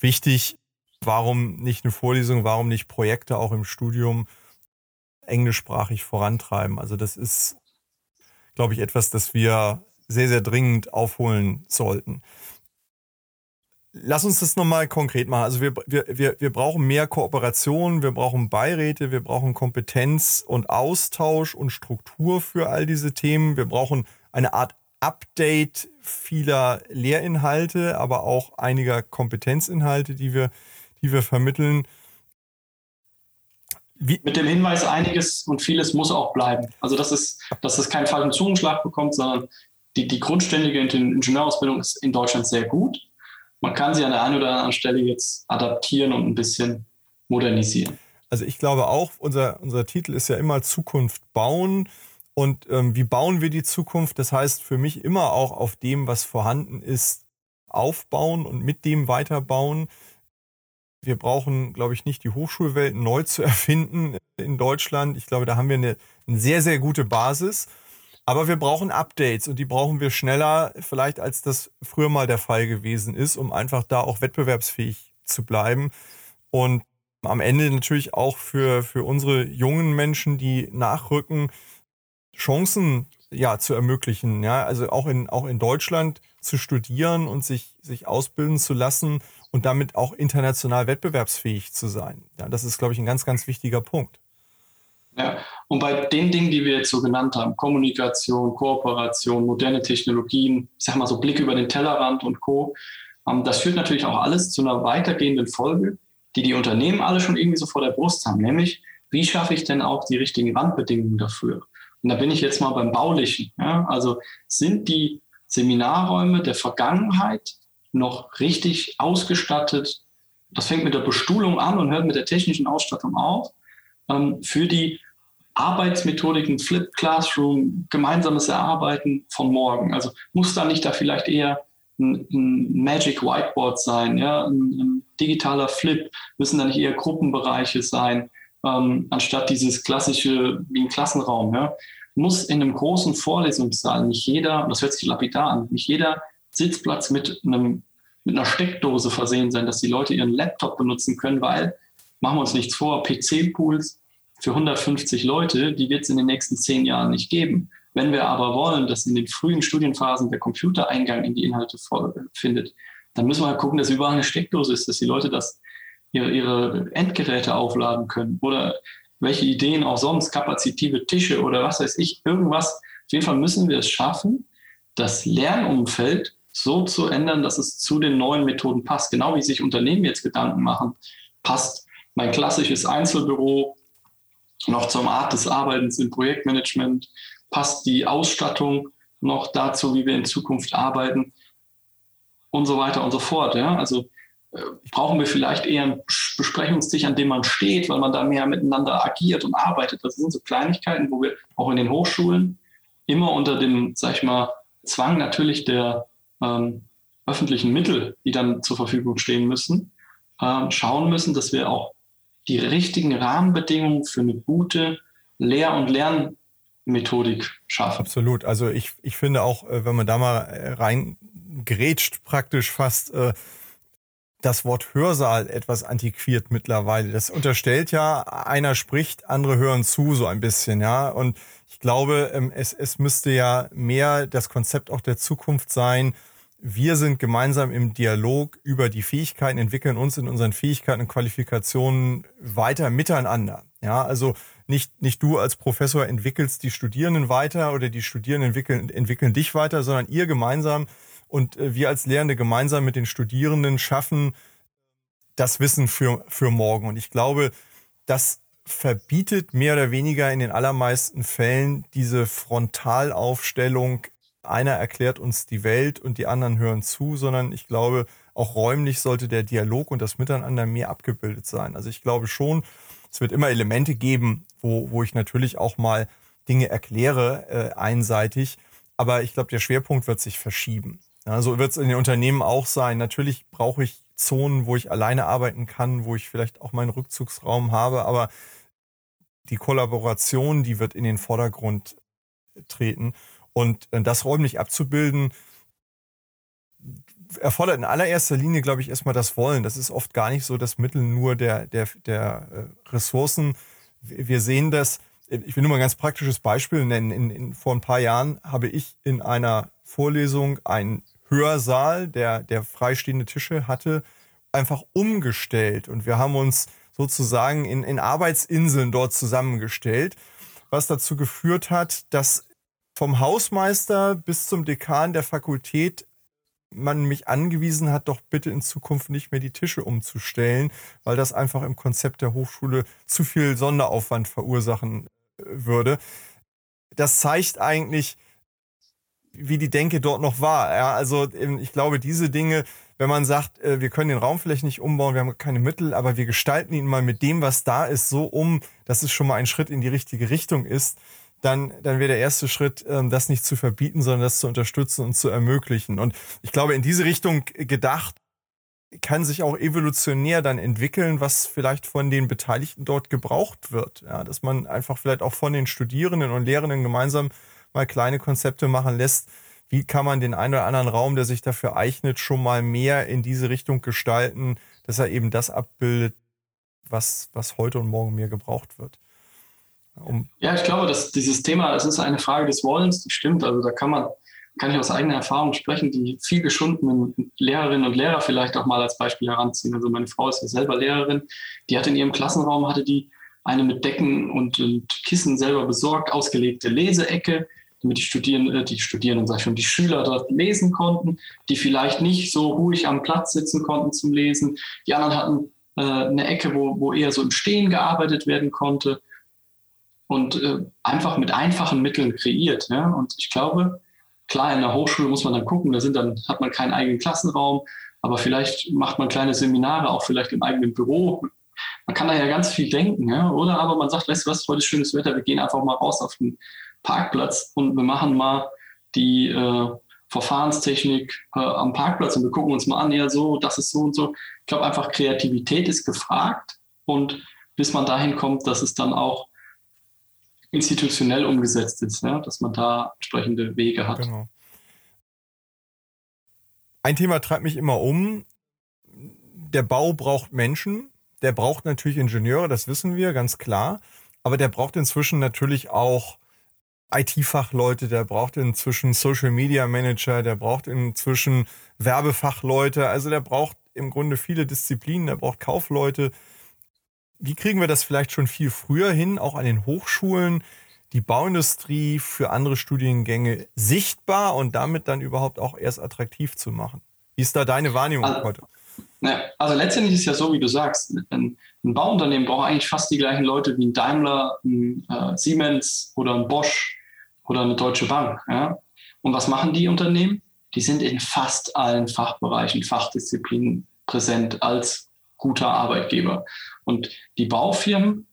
wichtig. Warum nicht eine Vorlesung, warum nicht Projekte auch im Studium englischsprachig vorantreiben? Also das ist, glaube ich, etwas, das wir sehr, sehr dringend aufholen sollten. Lass uns das nochmal konkret machen. Also wir, wir, wir, wir brauchen mehr Kooperation, wir brauchen Beiräte, wir brauchen Kompetenz und Austausch und Struktur für all diese Themen. Wir brauchen eine Art Update vieler Lehrinhalte, aber auch einiger Kompetenzinhalte, die wir, die wir vermitteln. Wie? Mit dem Hinweis, einiges und vieles muss auch bleiben. Also das ist, dass es keinen falschen Zungenschlag bekommt, sondern die, die grundständige Ingenieurausbildung ist in Deutschland sehr gut. Man kann sie an der einen oder anderen Stelle jetzt adaptieren und ein bisschen modernisieren. Also ich glaube auch, unser, unser Titel ist ja immer Zukunft bauen. Und ähm, wie bauen wir die Zukunft? Das heißt für mich immer auch auf dem, was vorhanden ist, aufbauen und mit dem weiterbauen. Wir brauchen, glaube ich, nicht die Hochschulwelt neu zu [laughs] erfinden in Deutschland. Ich glaube, da haben wir eine, eine sehr, sehr gute Basis. Aber wir brauchen Updates und die brauchen wir schneller vielleicht, als das früher mal der Fall gewesen ist, um einfach da auch wettbewerbsfähig zu bleiben. Und am Ende natürlich auch für, für unsere jungen Menschen, die nachrücken, Chancen ja zu ermöglichen, ja, also auch in auch in Deutschland zu studieren und sich sich ausbilden zu lassen und damit auch international wettbewerbsfähig zu sein. Ja, das ist glaube ich ein ganz ganz wichtiger Punkt. Ja, und bei den Dingen, die wir jetzt so genannt haben, Kommunikation, Kooperation, moderne Technologien, ich sag mal so Blick über den Tellerrand und Co., ähm, das führt natürlich auch alles zu einer weitergehenden Folge, die die Unternehmen alle schon irgendwie so vor der Brust haben, nämlich wie schaffe ich denn auch die richtigen Randbedingungen dafür? Und da bin ich jetzt mal beim Baulichen. Ja? Also sind die Seminarräume der Vergangenheit noch richtig ausgestattet? Das fängt mit der Bestuhlung an und hört mit der technischen Ausstattung auf. Ähm, für die Arbeitsmethodiken, Flip Classroom, gemeinsames Erarbeiten von morgen. Also muss da nicht da vielleicht eher ein, ein Magic Whiteboard sein, ja, ein, ein, digitaler Flip, müssen da nicht eher Gruppenbereiche sein, ähm, anstatt dieses klassische wie ein Klassenraum. Ja. Muss in einem großen Vorlesungssaal nicht jeder, das hört sich lapidar an, nicht jeder Sitzplatz mit einem mit einer Steckdose versehen sein, dass die Leute ihren Laptop benutzen können, weil, machen wir uns nichts vor, PC-Pools für 150 Leute, die wird es in den nächsten zehn Jahren nicht geben. Wenn wir aber wollen, dass in den frühen Studienphasen der Computereingang in die Inhalte findet, dann müssen wir halt gucken, dass überall eine Steckdose ist, dass die Leute das ihre, ihre Endgeräte aufladen können oder welche Ideen auch sonst, kapazitive Tische oder was weiß ich, irgendwas. Auf jeden Fall müssen wir es schaffen, das Lernumfeld so zu ändern, dass es zu den neuen Methoden passt. Genau wie sich Unternehmen jetzt Gedanken machen, passt mein klassisches Einzelbüro noch zur Art des Arbeitens im Projektmanagement, passt die Ausstattung noch dazu, wie wir in Zukunft arbeiten und so weiter und so fort. Ja? Also äh, brauchen wir vielleicht eher einen Besprechungstisch, an dem man steht, weil man da mehr miteinander agiert und arbeitet. Das sind so Kleinigkeiten, wo wir auch in den Hochschulen immer unter dem, sag ich mal, Zwang natürlich der ähm, öffentlichen Mittel, die dann zur Verfügung stehen müssen, ähm, schauen müssen, dass wir auch die richtigen Rahmenbedingungen für eine gute Lehr- und Lernmethodik schaffen. Absolut. Also ich, ich finde auch, äh, wenn man da mal äh, reingrätscht, praktisch fast äh, das Wort Hörsaal etwas antiquiert mittlerweile. Das unterstellt ja, einer spricht, andere hören zu, so ein bisschen, ja. Und ich glaube, ähm, es, es müsste ja mehr das Konzept auch der Zukunft sein. Wir sind gemeinsam im Dialog über die Fähigkeiten, entwickeln uns in unseren Fähigkeiten und Qualifikationen weiter miteinander. Ja, also nicht, nicht du als Professor entwickelst die Studierenden weiter oder die Studierenden entwickeln, entwickeln dich weiter, sondern ihr gemeinsam und äh, wir als Lehrende gemeinsam mit den Studierenden schaffen das Wissen für, für morgen. Und ich glaube, das verbietet mehr oder weniger in den allermeisten Fällen diese Frontalaufstellung, einer erklärt uns die Welt und die anderen hören zu, sondern ich glaube, auch räumlich sollte der Dialog und das Miteinander mehr abgebildet sein. Also ich glaube schon, es wird immer Elemente geben, wo, wo ich natürlich auch mal Dinge erkläre, äh, einseitig. Aber ich glaube, der Schwerpunkt wird sich verschieben. Ja, so wird es in den Unternehmen auch sein. Natürlich brauche ich Zonen, wo ich alleine arbeiten kann, wo ich vielleicht auch meinen Rückzugsraum habe, aber die Kollaboration, die wird in den Vordergrund treten. Und äh, das räumlich abzubilden, erfordert in allererster Linie, glaube ich, erstmal das Wollen. Das ist oft gar nicht so das Mittel nur der, der, der äh, Ressourcen. Wir sehen das, ich will nur mal ein ganz praktisches Beispiel nennen. In, in, vor ein paar Jahren habe ich in einer Vorlesung einen Hörsaal, der, der freistehende Tische hatte, einfach umgestellt. Und wir haben uns sozusagen in, in Arbeitsinseln dort zusammengestellt, was dazu geführt hat, dass vom Hausmeister bis zum Dekan der Fakultät man mich angewiesen hat, doch bitte in Zukunft nicht mehr die Tische umzustellen, weil das einfach im Konzept der Hochschule zu viel Sonderaufwand verursachen äh, würde. Das zeigt eigentlich, wie die Denke dort noch war. Ja, also ähm, ich glaube, diese Dinge, wenn man sagt, äh, wir können den Raum vielleicht nicht umbauen, wir haben keine Mittel, aber wir gestalten ihn mal mit dem, was da ist, so um, dass es schon mal ein Schritt in die richtige Richtung ist, dann, dann wäre der erste Schritt, ähm, das nicht zu verbieten, sondern das zu unterstützen und zu ermöglichen. Und ich glaube, in diese Richtung gedacht, kann sich auch evolutionär dann entwickeln, was vielleicht von den Beteiligten dort gebraucht wird. Ja, dass man einfach vielleicht auch von den Studierenden und Lehrenden gemeinsam mal kleine Konzepte machen lässt. Wie kann man den einen oder anderen Raum, der sich dafür eignet, schon mal mehr in diese Richtung gestalten, dass er eben das abbildet, was, was heute und morgen mehr gebraucht wird? Um ja, ich glaube, dass dieses Thema, es ist eine Frage des Wollens, die stimmt. Also da kann man, kann ich aus eigener Erfahrung sprechen, die viel geschundenen Lehrerinnen und Lehrer vielleicht auch mal als Beispiel heranziehen. Also meine Frau ist ja selber Lehrerin, die hatte in ihrem Klassenraum, hatte die eine mit Decken und, und Kissen selber besorgt, ausgelegte Leseecke, damit die Studierenden, äh, die Studierenden, sag ich schon, die Schüler dort lesen konnten, die vielleicht nicht so ruhig am Platz sitzen konnten zum Lesen. Die anderen hatten äh, eine Ecke, wo, wo eher so im Stehen gearbeitet werden konnte und äh, einfach mit einfachen Mitteln kreiert. Ja? Und ich glaube, klar, in der Hochschule muss man dann gucken, da sind dann, hat man keinen eigenen Klassenraum, aber vielleicht macht man kleine Seminare, auch vielleicht im eigenen Büro. Man kann da ja ganz viel denken, ja? oder aber man sagt, weißt du was, heute schönes Wetter, wir gehen einfach mal raus auf den Parkplatz und wir machen mal die äh, Verfahrenstechnik äh, am Parkplatz und wir gucken uns mal an, ja so, das ist so und so. Ich glaube einfach, Kreativität ist gefragt und bis man dahin kommt, dass es dann auch institutionell umgesetzt ist, ja, dass man da entsprechende Wege hat. Genau. Ein Thema treibt mich immer um. Der Bau braucht Menschen, der braucht natürlich Ingenieure, das wissen wir, ganz klar. Aber der braucht inzwischen natürlich auch IT-Fachleute, der braucht inzwischen Social Media Manager, der braucht inzwischen Werbefachleute. Also der braucht im Grunde viele Disziplinen, der braucht Kaufleute, wie kriegen wir das vielleicht schon viel früher hin, auch an den Hochschulen, die Bauindustrie für andere Studiengänge sichtbar und damit dann überhaupt auch erst attraktiv zu machen? Wie ist da deine Wahrnehmung also, heute? Na, also letztendlich ist es ja so, wie du sagst, ein, ein, Bauunternehmen braucht eigentlich fast die gleichen Leute wie ein Daimler, ein äh, Siemens oder ein Bosch oder eine Deutsche Bank. Ja? Und was machen die Unternehmen? Die sind in fast allen Fachbereichen, Fachdisziplinen präsent als guter Arbeitgeber. Und die Baufirmen,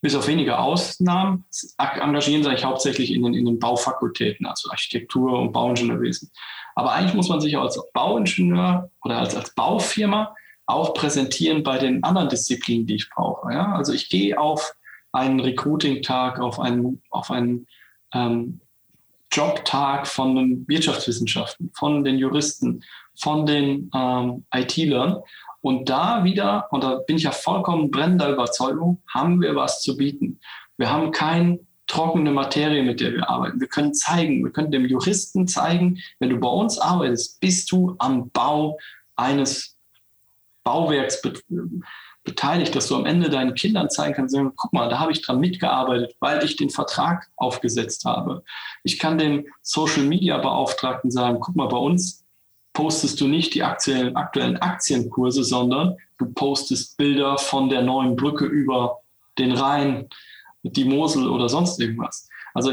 bis auf wenige Ausnahmen, engagieren sich hauptsächlich in den, in den Baufakultäten, also Architektur und Bauingenieurwesen. Aber eigentlich muss man sich als Bauingenieur oder als, als Baufirma auch präsentieren bei den anderen Disziplinen, die ich brauche. Ja? Also ich gehe auf einen Recruiting-Tag, auf einen, auf einen ähm, Jobtag von den Wirtschaftswissenschaften, von den Juristen, von den ähm, IT-Lern und da wieder, und da bin ich ja vollkommen brennender Überzeugung, haben wir was zu bieten. Wir haben keine trockene Materie, mit der wir arbeiten. Wir können zeigen, wir können dem Juristen zeigen, wenn du bei uns arbeitest, bist du am Bau eines Bauwerks beteiligt, dass du am Ende deinen Kindern zeigen kannst, sagen, guck mal, da habe ich dran mitgearbeitet, weil ich den Vertrag aufgesetzt habe. Ich kann dem Social Media Beauftragten sagen, guck mal, bei uns postest du nicht die aktuellen, aktuellen Aktienkurse, sondern du postest Bilder von der neuen Brücke über den Rhein, die Mosel oder sonst irgendwas. Also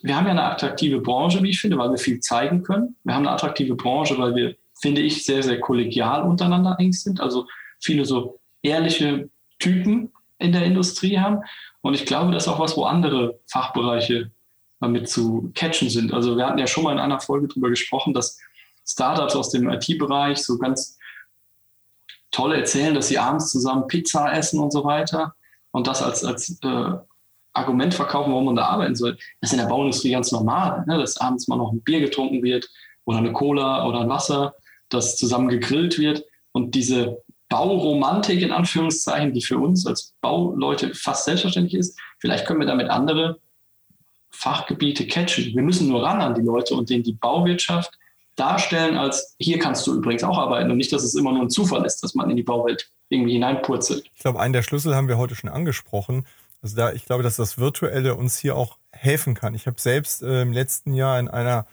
wir haben ja eine attraktive Branche, wie ich finde, weil wir viel zeigen können. Wir haben eine attraktive Branche, weil wir, finde ich, sehr, sehr kollegial untereinander eigentlich sind. Also viele so ehrliche Typen in der Industrie haben. Und ich glaube, das ist auch was, wo andere Fachbereiche damit zu catchen sind. Also wir hatten ja schon mal in einer Folge darüber gesprochen, dass Startups aus dem IT-Bereich so ganz toll erzählen, dass sie abends zusammen Pizza essen und so weiter und das als, als äh, Argument verkaufen, warum man da arbeiten soll. Das ist in der Bauindustrie ganz normal, ne? dass abends mal noch ein Bier getrunken wird oder eine Cola oder ein Wasser, dass zusammen gegrillt wird und diese Bauromantik in Anführungszeichen, die für uns als Bauleute fast selbstverständlich ist, vielleicht können wir damit andere Fachgebiete catchen. Wir müssen nur ran an die Leute und denen die Bauwirtschaft darstellen als, hier kannst du übrigens auch arbeiten und nicht, dass es immer nur ein Zufall ist, dass man in die Bauwelt irgendwie hineinpurzelt. Ich glaube, einen der Schlüssel haben wir heute schon angesprochen. Also da, ich glaube, dass das Virtuelle uns hier auch helfen kann. Ich habe selbst äh, im letzten Jahr in einer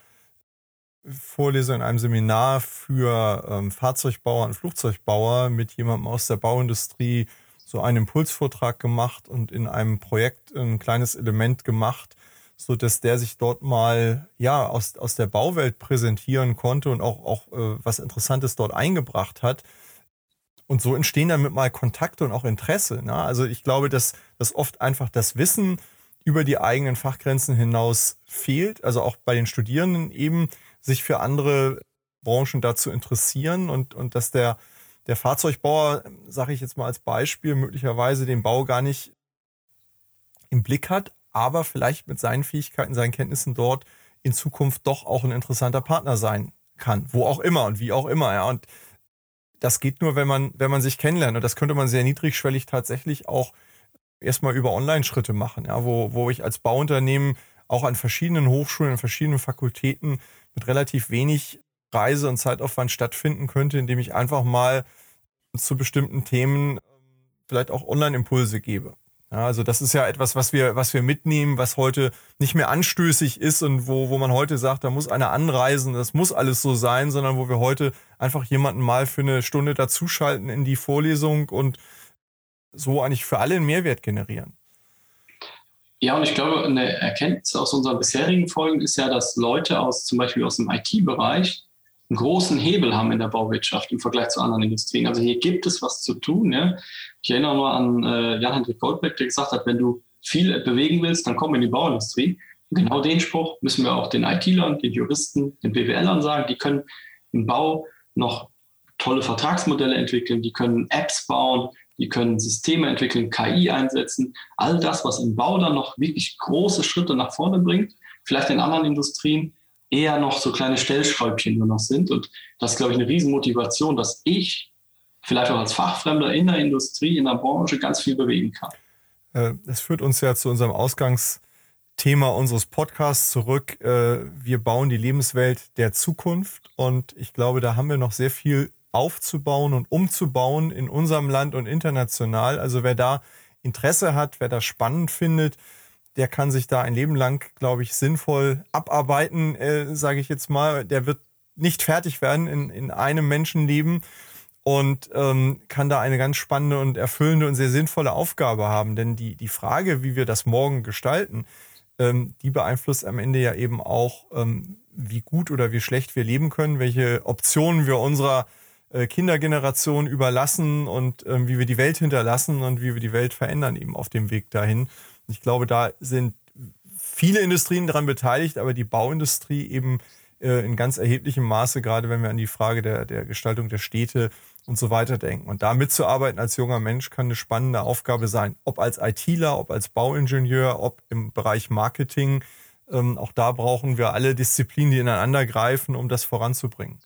Vorlesung in einem Seminar für ähm, Fahrzeugbauer und Flugzeugbauer mit jemandem aus der Bauindustrie so einen Impulsvortrag gemacht und in einem Projekt ein kleines Element gemacht, so dass der sich dort mal ja aus, aus der Bauwelt präsentieren konnte und auch, auch äh, was Interessantes dort eingebracht hat. Und so entstehen damit mal Kontakte und auch Interesse. Ne? Also ich glaube, dass, dass oft einfach das Wissen über die eigenen Fachgrenzen hinaus fehlt. Also auch bei den Studierenden eben sich für andere Branchen dazu interessieren und, und dass der, der Fahrzeugbauer, sage ich jetzt mal als Beispiel, möglicherweise den Bau gar nicht im Blick hat, aber vielleicht mit seinen Fähigkeiten, seinen Kenntnissen dort in Zukunft doch auch ein interessanter Partner sein kann, wo auch immer und wie auch immer. Ja. Und das geht nur, wenn man, wenn man sich kennenlernt. Und das könnte man sehr niedrigschwellig tatsächlich auch erstmal über Online-Schritte machen, ja, wo, wo ich als Bauunternehmen auch an verschiedenen Hochschulen, an verschiedenen Fakultäten mit relativ wenig Reise- und Zeitaufwand stattfinden könnte, indem ich einfach mal zu bestimmten Themen ähm, vielleicht auch Online-Impulse gebe. Ja, also das ist ja etwas, was wir, was wir mitnehmen, was heute nicht mehr anstößig ist und wo, wo man heute sagt, da muss einer anreisen, das muss alles so sein, sondern wo wir heute einfach jemanden mal für eine Stunde dazuschalten in die Vorlesung und so eigentlich für alle einen Mehrwert generieren. Ja, und ich glaube, eine Erkenntnis aus unseren bisherigen Folgen ist ja, dass Leute aus zum Beispiel aus dem IT-Bereich einen großen Hebel haben in der Bauwirtschaft im Vergleich zu anderen Industrien. Also hier gibt es was zu tun. Ja. Ich erinnere mal an äh, Jan-Hendrik Goldbeck, der gesagt hat, wenn du viel bewegen willst, dann komm in die Bauindustrie. Und genau den Spruch müssen wir auch den IT-Lern, den Juristen, den BWLern sagen. Die können im Bau noch tolle Vertragsmodelle entwickeln, die können Apps bauen, die können Systeme entwickeln, KI einsetzen. All das, was im Bau dann noch wirklich große Schritte nach vorne bringt, vielleicht in anderen Industrien eher noch so kleine Stellschräubchen nur noch sind. Und das ist, glaube ich, eine Riesenmotivation, dass ich vielleicht auch als Fachfremder in der Industrie, in der Branche ganz viel bewegen kann. Äh, das führt uns ja zu unserem Ausgangsthema unseres Podcasts zurück. Äh, wir bauen die Lebenswelt der Zukunft und ich glaube, da haben wir noch sehr viel aufzubauen und umzubauen in unserem Land und international. Also wer da Interesse hat, wer das spannend findet, der kann sich da ein Leben lang, glaube ich, sinnvoll abarbeiten, äh, sage ich jetzt mal. Der wird nicht fertig werden in, in einem Menschenleben und ähm, kann da eine ganz spannende und erfüllende und sehr sinnvolle Aufgabe haben. Denn die, die Frage, wie wir das morgen gestalten, ähm, die beeinflusst am Ende ja eben auch, ähm, wie gut oder wie schlecht wir leben können, welche Optionen wir unserer äh, Kindergeneration überlassen und ähm, wie wir die Welt hinterlassen und wie wir die Welt verändern eben auf dem Weg dahin. Ich glaube, da sind viele Industrien daran beteiligt, aber die Bauindustrie eben äh, in ganz erheblichem Maße, gerade wenn wir an die Frage der, der Gestaltung der Städte und so weiter denken. Und da mitzuarbeiten als junger Mensch kann eine spannende Aufgabe sein. Ob als ITler, ob als Bauingenieur, ob im Bereich Marketing. Ähm, auch da brauchen wir alle Disziplinen, die ineinander greifen, um das voranzubringen.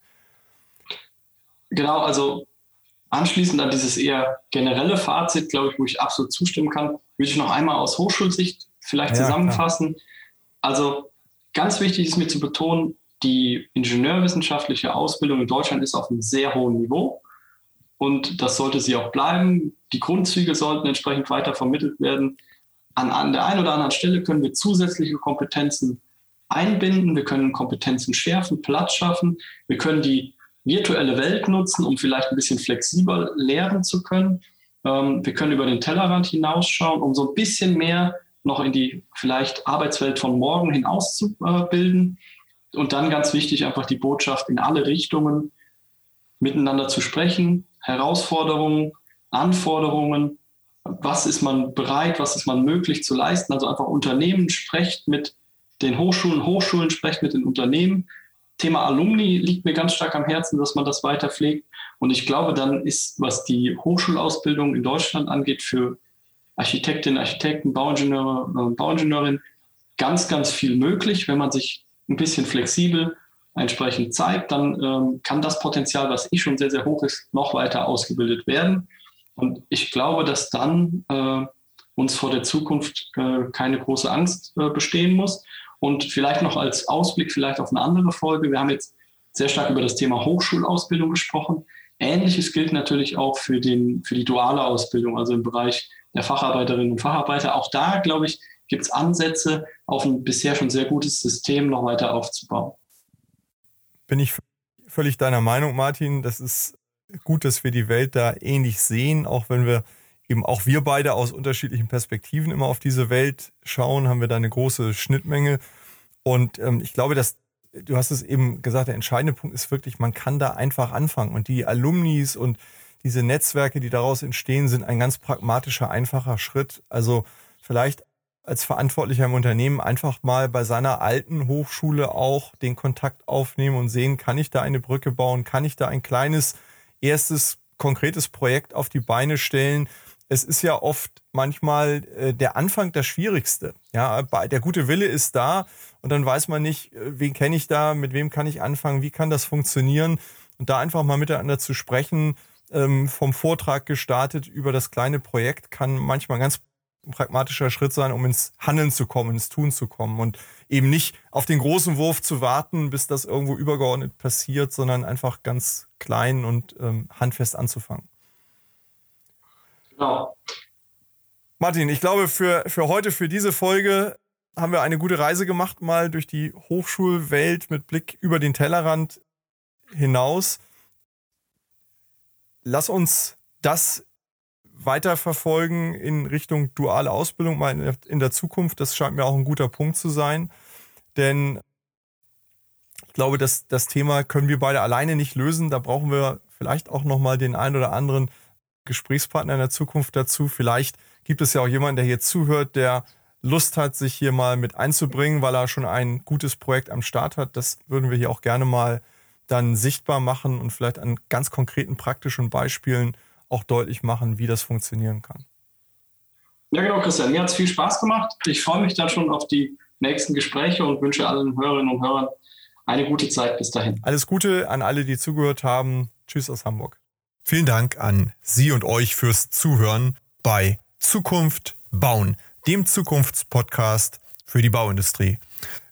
Genau, also anschließend an dieses eher generelle Fazit, glaube ich, wo ich absolut zustimmen kann, würde ich noch einmal aus Hochschulsicht vielleicht ja, zusammenfassen. Klar. Also ganz wichtig ist mir zu betonen, die ingenieurwissenschaftliche Ausbildung in Deutschland ist auf einem sehr hohen Niveau und das sollte sie auch bleiben. Die Grundzüge sollten entsprechend weiter vermittelt werden. An, an der einen oder anderen Stelle können wir zusätzliche Kompetenzen einbinden, wir können Kompetenzen schärfen, Platz schaffen, wir können die virtuelle Welt nutzen, um vielleicht ein bisschen flexibel lehren zu können. Ähm, wir können über den Tellerrand hinausschauen, um so ein bisschen mehr noch in die vielleicht Arbeitswelt von morgen hinauszubilden. Und dann ganz wichtig, einfach die Botschaft in alle Richtungen miteinander zu sprechen, Herausforderungen, Anforderungen, was ist man bereit, was ist man möglich zu leisten. Also einfach Unternehmen sprecht mit den Hochschulen, Hochschulen sprecht mit den Unternehmen, Thema Alumni liegt mir ganz stark am Herzen, dass man das weiter pflegt. Und ich glaube, dann ist, was die Hochschulausbildung in Deutschland angeht, für Architektinnen, Architekten, Bauingenieure, äh, Bauingenieurinnen ganz, ganz viel möglich. Wenn man sich ein bisschen flexibel entsprechend zeigt, dann ähm, kann das Potenzial, was eh schon sehr, sehr hoch ist, noch weiter ausgebildet werden. Und ich glaube, dass dann äh, uns vor der Zukunft äh, keine große Angst äh, bestehen muss. Und vielleicht noch als Ausblick vielleicht auf eine andere Folge. Wir haben jetzt sehr stark über das Thema Hochschulausbildung gesprochen. Ähnliches gilt natürlich auch für, den, für die duale Ausbildung, also im Bereich der Facharbeiterinnen und Facharbeiter. Auch da, glaube ich, gibt es Ansätze, auf ein bisher schon sehr gutes System noch weiter aufzubauen. Bin ich völlig deiner Meinung, Martin. Das ist gut, dass wir die Welt da ähnlich sehen, auch wenn wir eben auch wir beide aus unterschiedlichen Perspektiven immer auf diese Welt schauen, haben wir da eine große Schnittmenge. Und ähm, ich glaube, dass du hast es eben gesagt, der entscheidende Punkt ist wirklich, man kann da einfach anfangen. Und die Alumnis und diese Netzwerke, die daraus entstehen, sind ein ganz pragmatischer, einfacher Schritt. Also vielleicht als Verantwortlicher im Unternehmen einfach mal bei seiner alten Hochschule auch den Kontakt aufnehmen und sehen, kann ich da eine Brücke bauen, kann ich da ein kleines erstes konkretes Projekt auf die Beine stellen. Es ist ja oft manchmal äh, der Anfang das Schwierigste. Ja, der gute Wille ist da und dann weiß man nicht, äh, wen kenne ich da, mit wem kann ich anfangen, wie kann das funktionieren und da einfach mal miteinander zu sprechen, ähm, vom Vortrag gestartet über das kleine Projekt kann manchmal ganz pragmatischer Schritt sein, um ins Handeln zu kommen, ins Tun zu kommen und eben nicht auf den großen Wurf zu warten, bis das irgendwo übergeordnet passiert, sondern einfach ganz klein und ähm, handfest anzufangen. Genau. Martin, ich glaube, für, für heute, für diese Folge haben wir eine gute Reise gemacht, mal durch die Hochschulwelt mit Blick über den Tellerrand hinaus. Lass uns das weiterverfolgen in Richtung duale Ausbildung mal in der Zukunft. Das scheint mir auch ein guter Punkt zu sein. Denn ich glaube, dass das Thema können wir beide alleine nicht lösen. Da brauchen wir vielleicht auch nochmal den einen oder anderen Gesprächspartner in der Zukunft dazu. Vielleicht gibt es ja auch jemanden, der hier zuhört, der Lust hat, sich hier mal mit einzubringen, weil er schon ein gutes Projekt am Start hat. Das würden wir hier auch gerne mal dann sichtbar machen und vielleicht an ganz konkreten praktischen Beispielen auch deutlich machen, wie das funktionieren kann. Ja, genau, Christian. Mir hat es viel Spaß gemacht. Ich freue mich dann schon auf die nächsten Gespräche und wünsche allen Hörerinnen und Hörern eine gute Zeit bis dahin. Alles Gute an alle, die zugehört haben. Tschüss aus Hamburg. Vielen Dank an Sie und euch fürs Zuhören bei Zukunft bauen, dem Zukunftspodcast für die Bauindustrie.